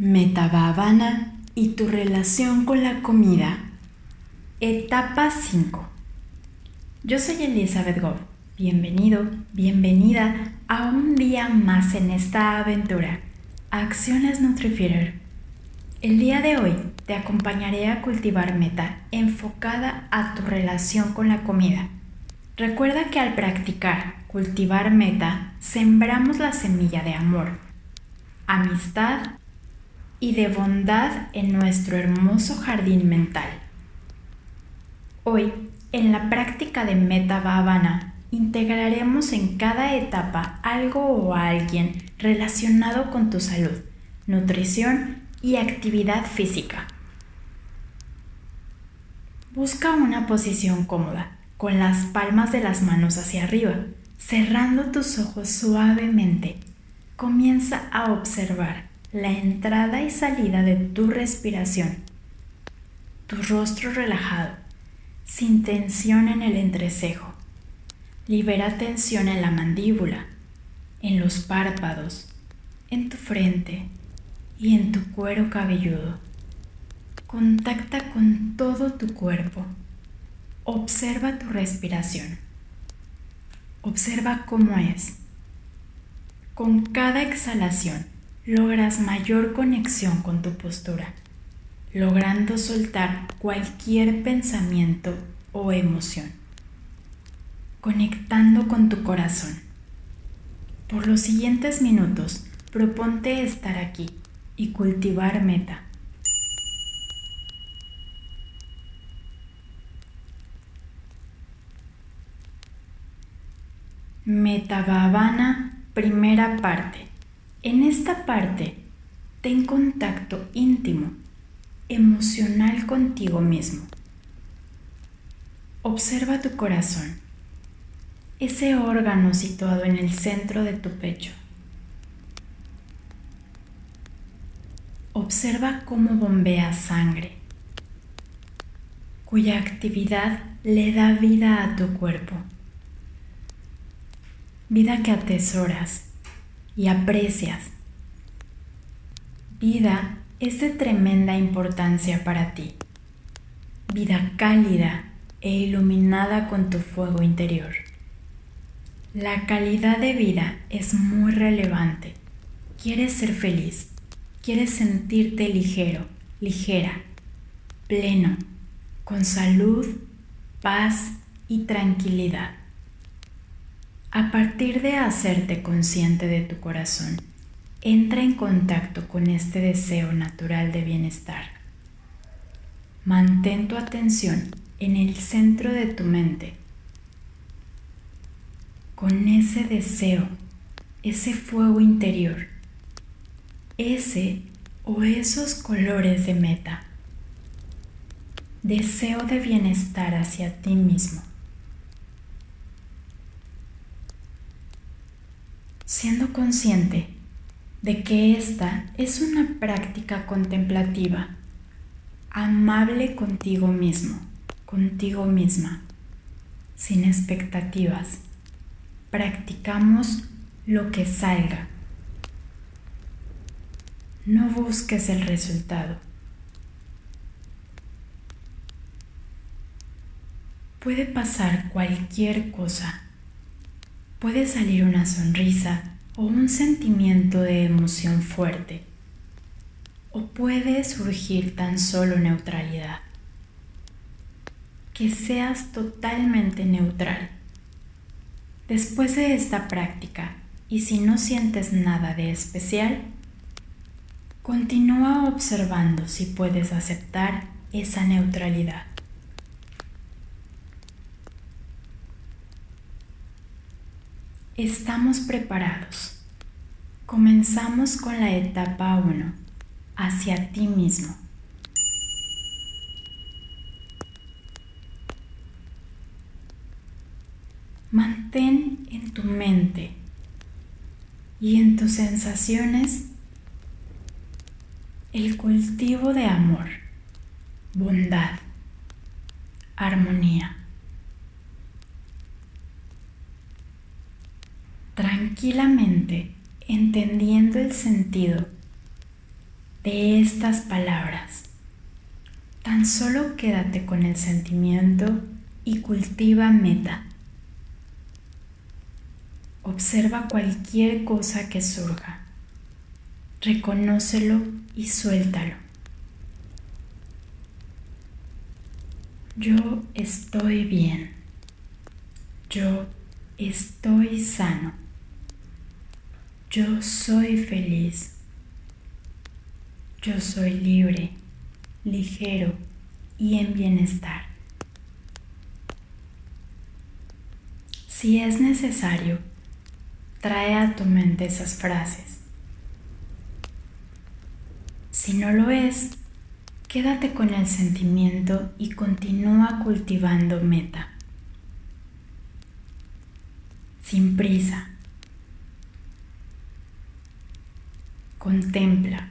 Metabhavana y tu relación con la comida. Etapa 5. Yo soy Elizabeth Goff. Bienvenido, bienvenida a un día más en esta aventura. Acciones NutriFeeder. El día de hoy te acompañaré a cultivar meta enfocada a tu relación con la comida. Recuerda que al practicar cultivar meta, sembramos la semilla de amor, amistad y de bondad en nuestro hermoso jardín mental. Hoy, en la práctica de Meta Bhavana, integraremos en cada etapa algo o alguien relacionado con tu salud, nutrición y actividad física. Busca una posición cómoda, con las palmas de las manos hacia arriba, cerrando tus ojos suavemente. Comienza a observar la entrada y salida de tu respiración, tu rostro relajado, sin tensión en el entrecejo. Libera tensión en la mandíbula, en los párpados, en tu frente y en tu cuero cabelludo. Contacta con todo tu cuerpo. Observa tu respiración. Observa cómo es. Con cada exhalación, logras mayor conexión con tu postura, logrando soltar cualquier pensamiento o emoción, conectando con tu corazón. Por los siguientes minutos, proponte estar aquí y cultivar meta. Meta primera parte. En esta parte, ten contacto íntimo, emocional contigo mismo. Observa tu corazón, ese órgano situado en el centro de tu pecho. Observa cómo bombea sangre, cuya actividad le da vida a tu cuerpo. Vida que atesoras y aprecias. Vida es de tremenda importancia para ti. Vida cálida e iluminada con tu fuego interior. La calidad de vida es muy relevante. Quieres ser feliz, quieres sentirte ligero, ligera, pleno, con salud, paz y tranquilidad. A partir de hacerte consciente de tu corazón, entra en contacto con este deseo natural de bienestar. Mantén tu atención en el centro de tu mente, con ese deseo, ese fuego interior, ese o esos colores de meta. Deseo de bienestar hacia ti mismo. Siendo consciente de que esta es una práctica contemplativa, amable contigo mismo, contigo misma, sin expectativas. Practicamos lo que salga. No busques el resultado. Puede pasar cualquier cosa puede salir una sonrisa o un sentimiento de emoción fuerte, o puede surgir tan solo neutralidad. Que seas totalmente neutral. Después de esta práctica, y si no sientes nada de especial, continúa observando si puedes aceptar esa neutralidad. Estamos preparados. Comenzamos con la etapa 1, hacia ti mismo. Mantén en tu mente y en tus sensaciones el cultivo de amor, bondad, armonía. Tranquilamente entendiendo el sentido de estas palabras. Tan solo quédate con el sentimiento y cultiva meta. Observa cualquier cosa que surja. Reconócelo y suéltalo. Yo estoy bien. Yo estoy sano. Yo soy feliz. Yo soy libre, ligero y en bienestar. Si es necesario, trae a tu mente esas frases. Si no lo es, quédate con el sentimiento y continúa cultivando meta. Sin prisa. Contempla.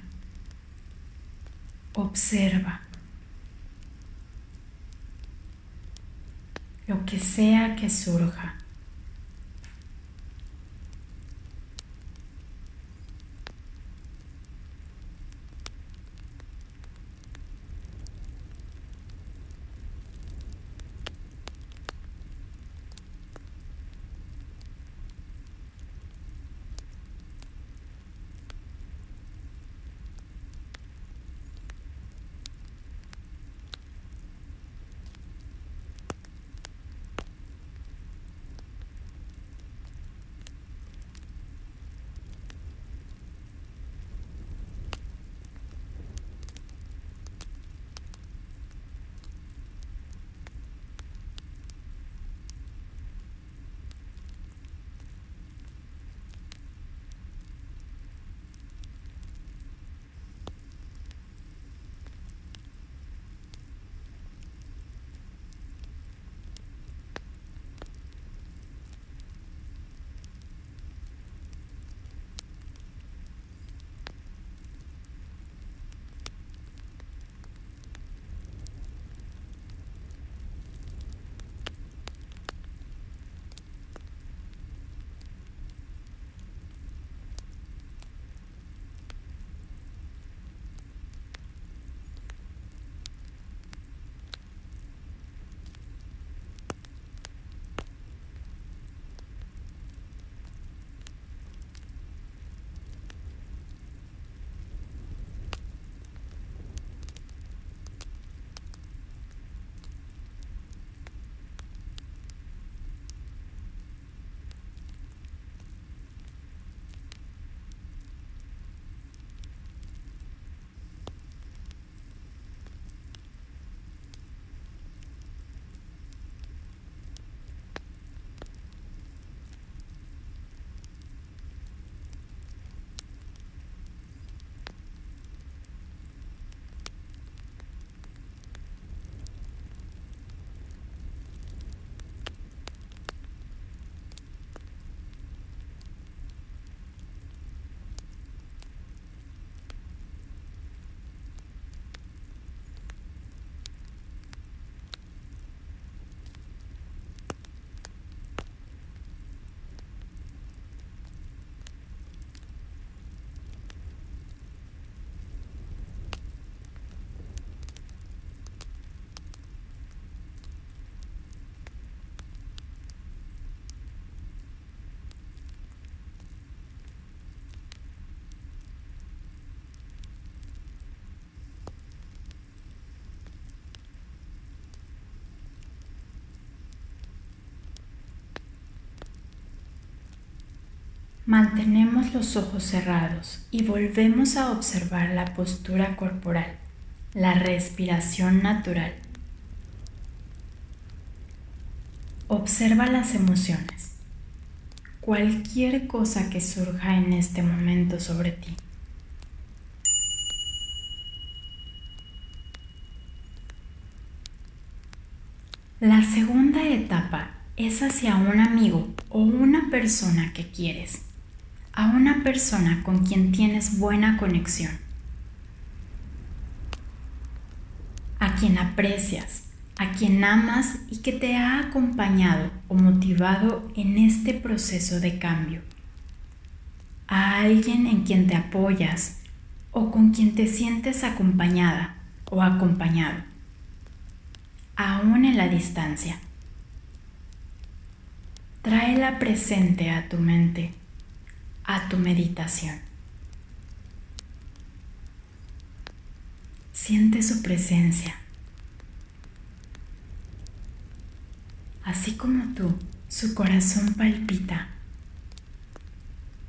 Observa. Lo que sea que surja. Mantenemos los ojos cerrados y volvemos a observar la postura corporal, la respiración natural. Observa las emociones, cualquier cosa que surja en este momento sobre ti. La segunda etapa es hacia un amigo o una persona que quieres a una persona con quien tienes buena conexión, a quien aprecias, a quien amas y que te ha acompañado o motivado en este proceso de cambio, a alguien en quien te apoyas o con quien te sientes acompañada o acompañado, aún en la distancia. Tráela presente a tu mente, a tu meditación. Siente su presencia. Así como tú, su corazón palpita.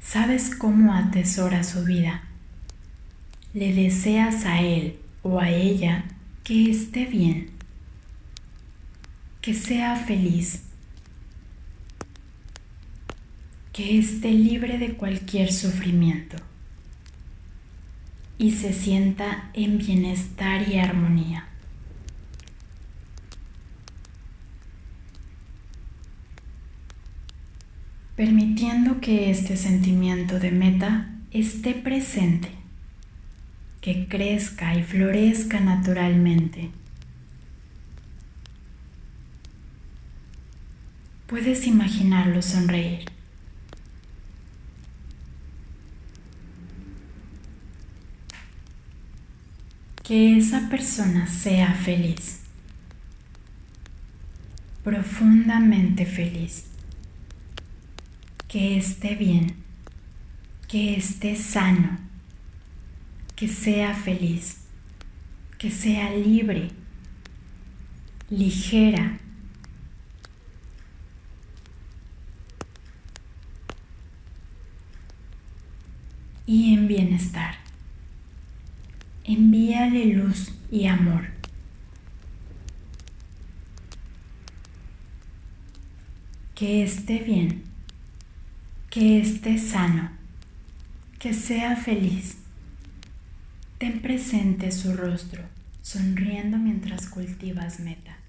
Sabes cómo atesora su vida. Le deseas a él o a ella que esté bien, que sea feliz que esté libre de cualquier sufrimiento y se sienta en bienestar y armonía. Permitiendo que este sentimiento de meta esté presente, que crezca y florezca naturalmente. Puedes imaginarlo sonreír. Que esa persona sea feliz, profundamente feliz, que esté bien, que esté sano, que sea feliz, que sea libre, ligera. y en bienestar envíale luz y amor. Que esté bien, que esté sano, que sea feliz. Ten presente su rostro, sonriendo mientras cultivas meta.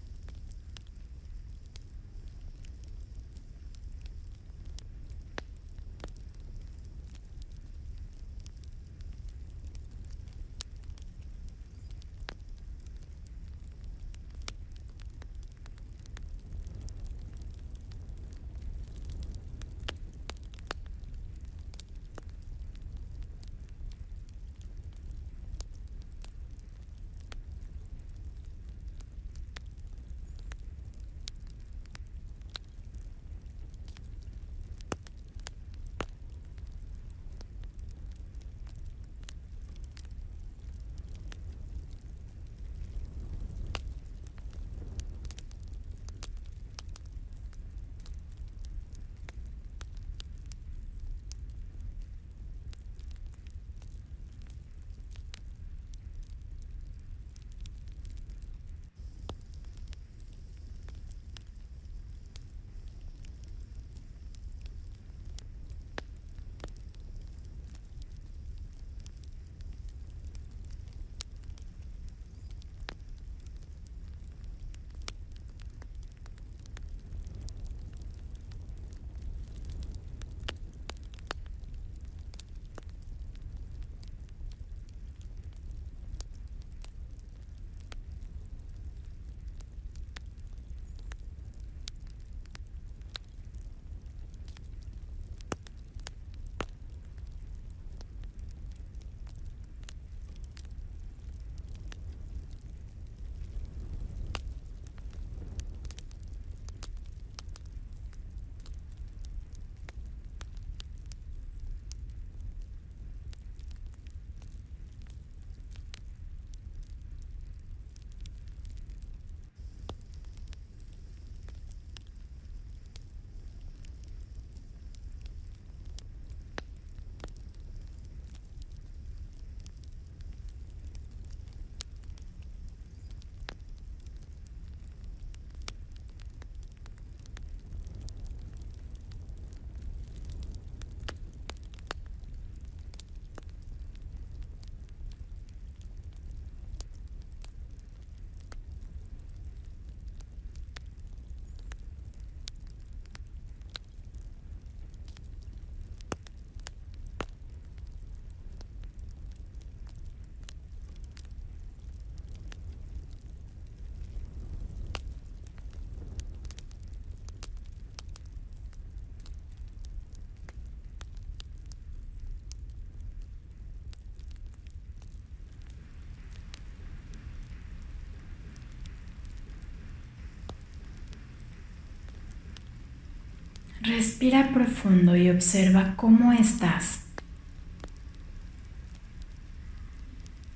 Respira profundo y observa cómo estás.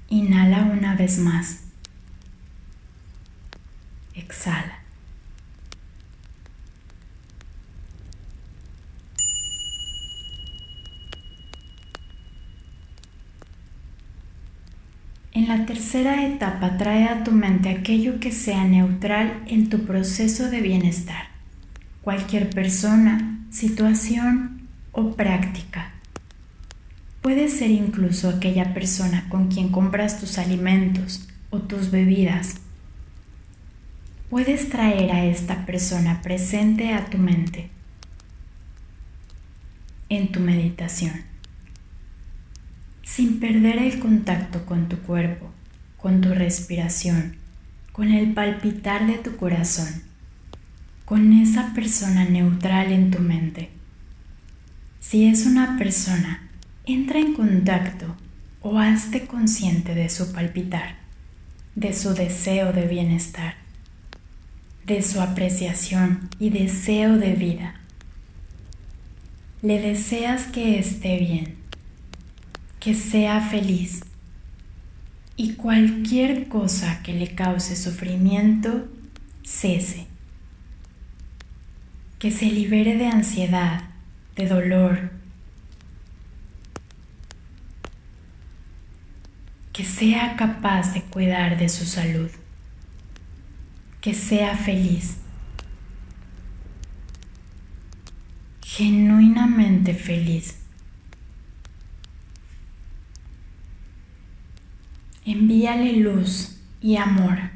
Inhala una vez más. Exhala. En la tercera etapa trae a tu mente aquello que sea neutral en tu proceso de bienestar. Cualquier persona, situación o práctica. Puede ser incluso aquella persona con quien compras tus alimentos o tus bebidas. Puedes traer a esta persona presente a tu mente en tu meditación sin perder el contacto con tu cuerpo, con tu respiración, con el palpitar de tu corazón, con esa persona neutral en tu mente. Si es una persona, entra en contacto o hazte consciente de su palpitar, de su deseo de bienestar, de su apreciación y deseo de vida. Le deseas que esté bien que sea feliz y cualquier cosa que le cause sufrimiento cese, que se libere de ansiedad, de dolor, que sea capaz de cuidar de su salud, que sea feliz, genuinamente feliz. envíale luz y amor.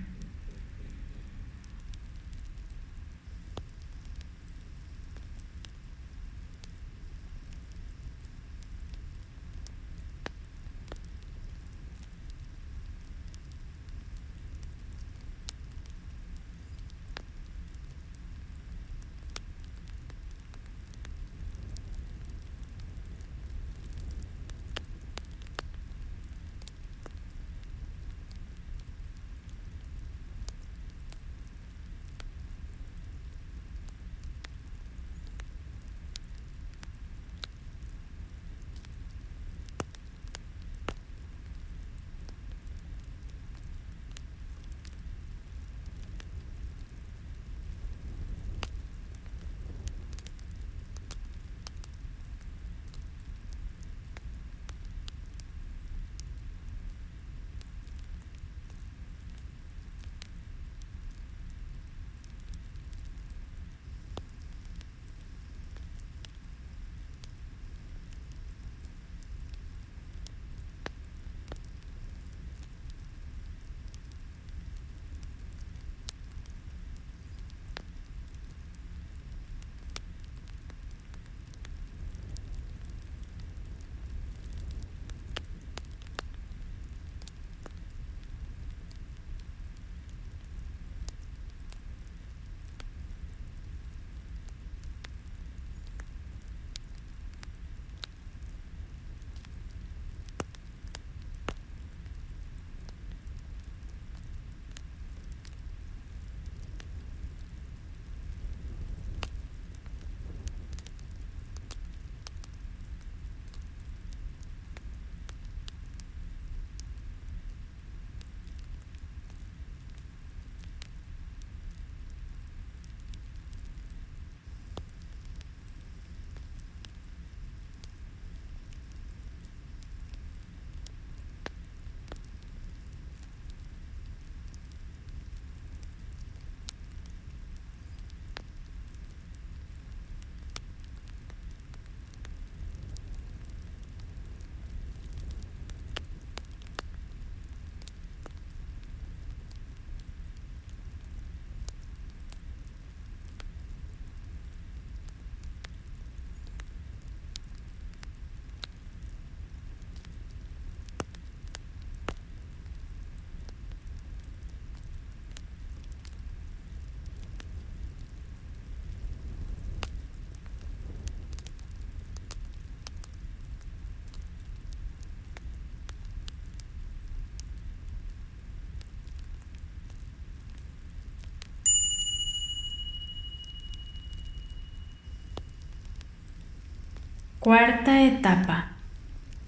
Cuarta etapa.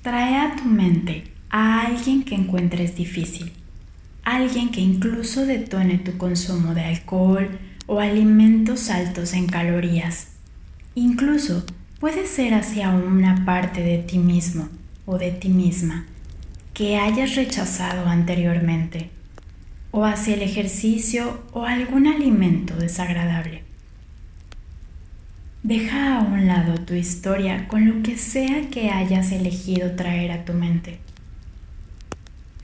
Trae a tu mente a alguien que encuentres difícil. Alguien que incluso detone tu consumo de alcohol o alimentos altos en calorías. Incluso puede ser hacia una parte de ti mismo o de ti misma que hayas rechazado anteriormente, o hacia el ejercicio o algún alimento desagradable. Deja a un lado tu historia con lo que sea que hayas elegido traer a tu mente.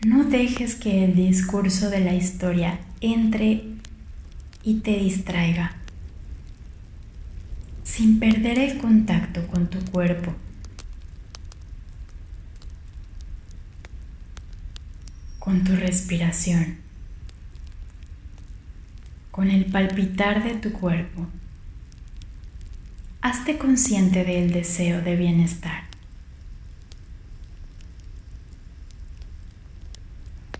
No dejes que el discurso de la historia entre y te distraiga, sin perder el contacto con tu cuerpo con tu respiración, con el palpitar de tu cuerpo. Hazte consciente del deseo de bienestar.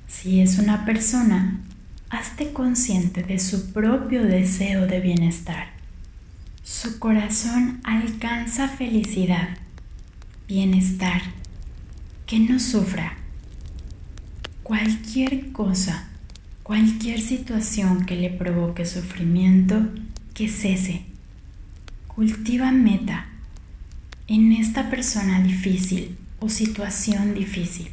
Si es una persona, hazte consciente de su propio deseo de bienestar. Su corazón alcanza felicidad, bienestar, que no sufra cualquier cosa, cualquier situación que le provoque sufrimiento, que cese. Cultiva meta en esta persona difícil o situación difícil.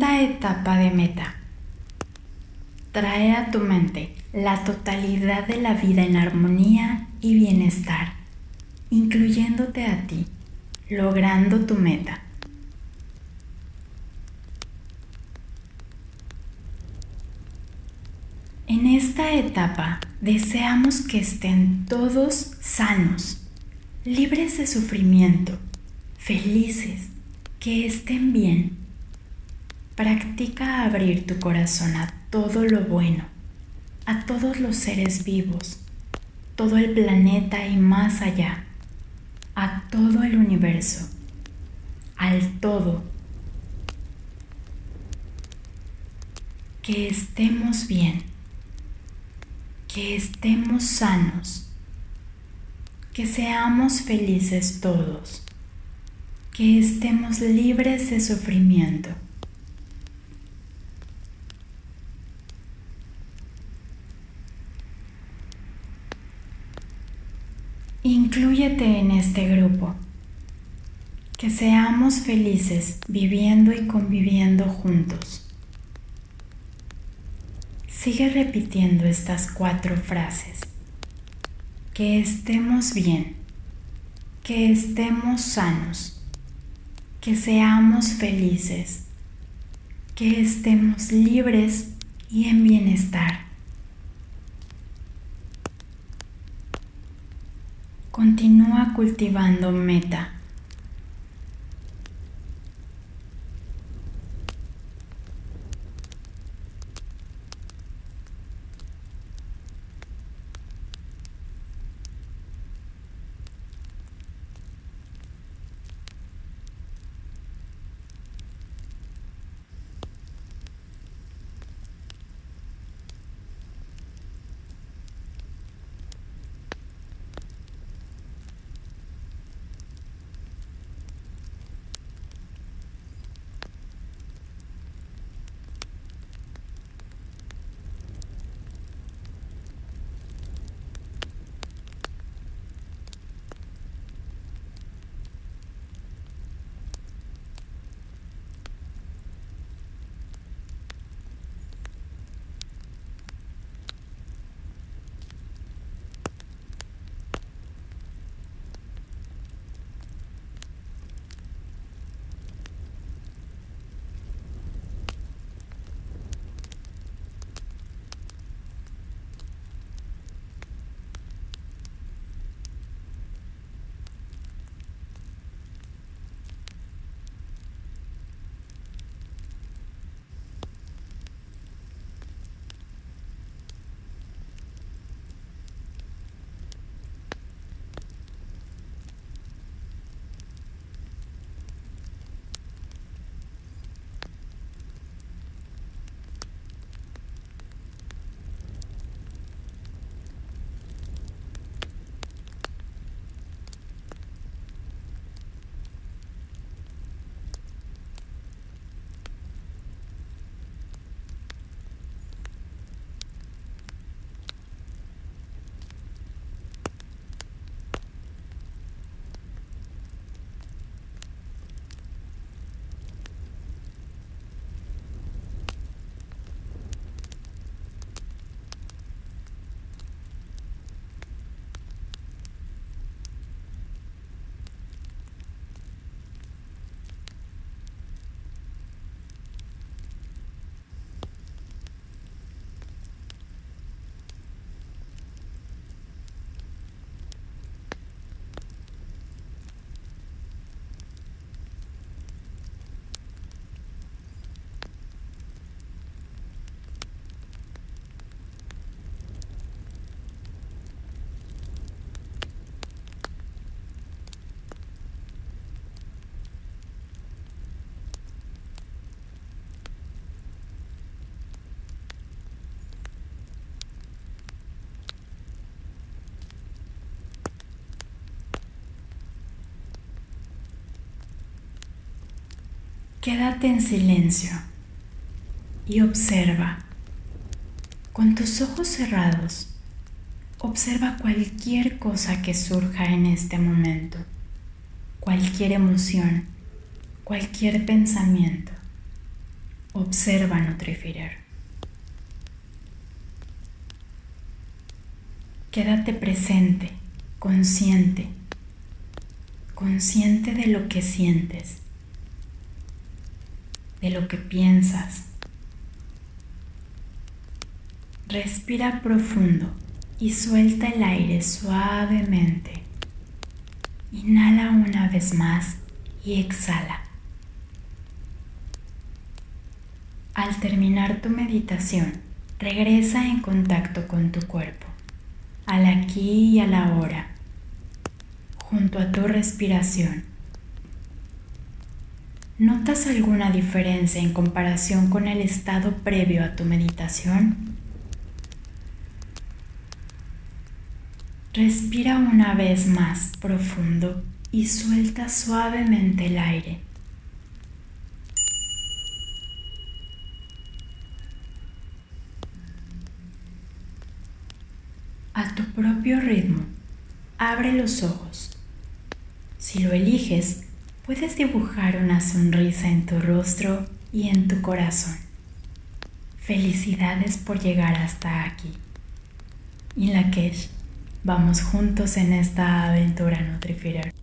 Quinta etapa de meta. Trae a tu mente la totalidad de la vida en armonía y bienestar, incluyéndote a ti, logrando tu meta. En esta etapa deseamos que estén todos sanos, libres de sufrimiento, felices, que estén bien. Practica abrir tu corazón a todo lo bueno, a todos los seres vivos, todo el planeta y más allá, a todo el universo, al todo. Que estemos bien, que estemos sanos, que seamos felices todos, que estemos libres de sufrimiento. Inclúyete en este grupo. Que seamos felices viviendo y conviviendo juntos. Sigue repitiendo estas cuatro frases. Que estemos bien. Que estemos sanos. Que seamos felices. Que estemos libres y en bienestar. Continúa cultivando meta. Quédate en silencio y observa. Con tus ojos cerrados, observa cualquier cosa que surja en este momento, cualquier emoción, cualquier pensamiento. Observa Nutrifier. Quédate presente, consciente, consciente de lo que sientes de lo que piensas. Respira profundo y suelta el aire suavemente. Inhala una vez más y exhala. Al terminar tu meditación, regresa en contacto con tu cuerpo, al aquí y a la hora, junto a tu respiración. ¿Notas alguna diferencia en comparación con el estado previo a tu meditación? Respira una vez más profundo y suelta suavemente el aire. A tu propio ritmo, abre los ojos. Si lo eliges, puedes dibujar una sonrisa en tu rostro y en tu corazón. Felicidades por llegar hasta aquí. Y la Vamos juntos en esta aventura Nutrifier.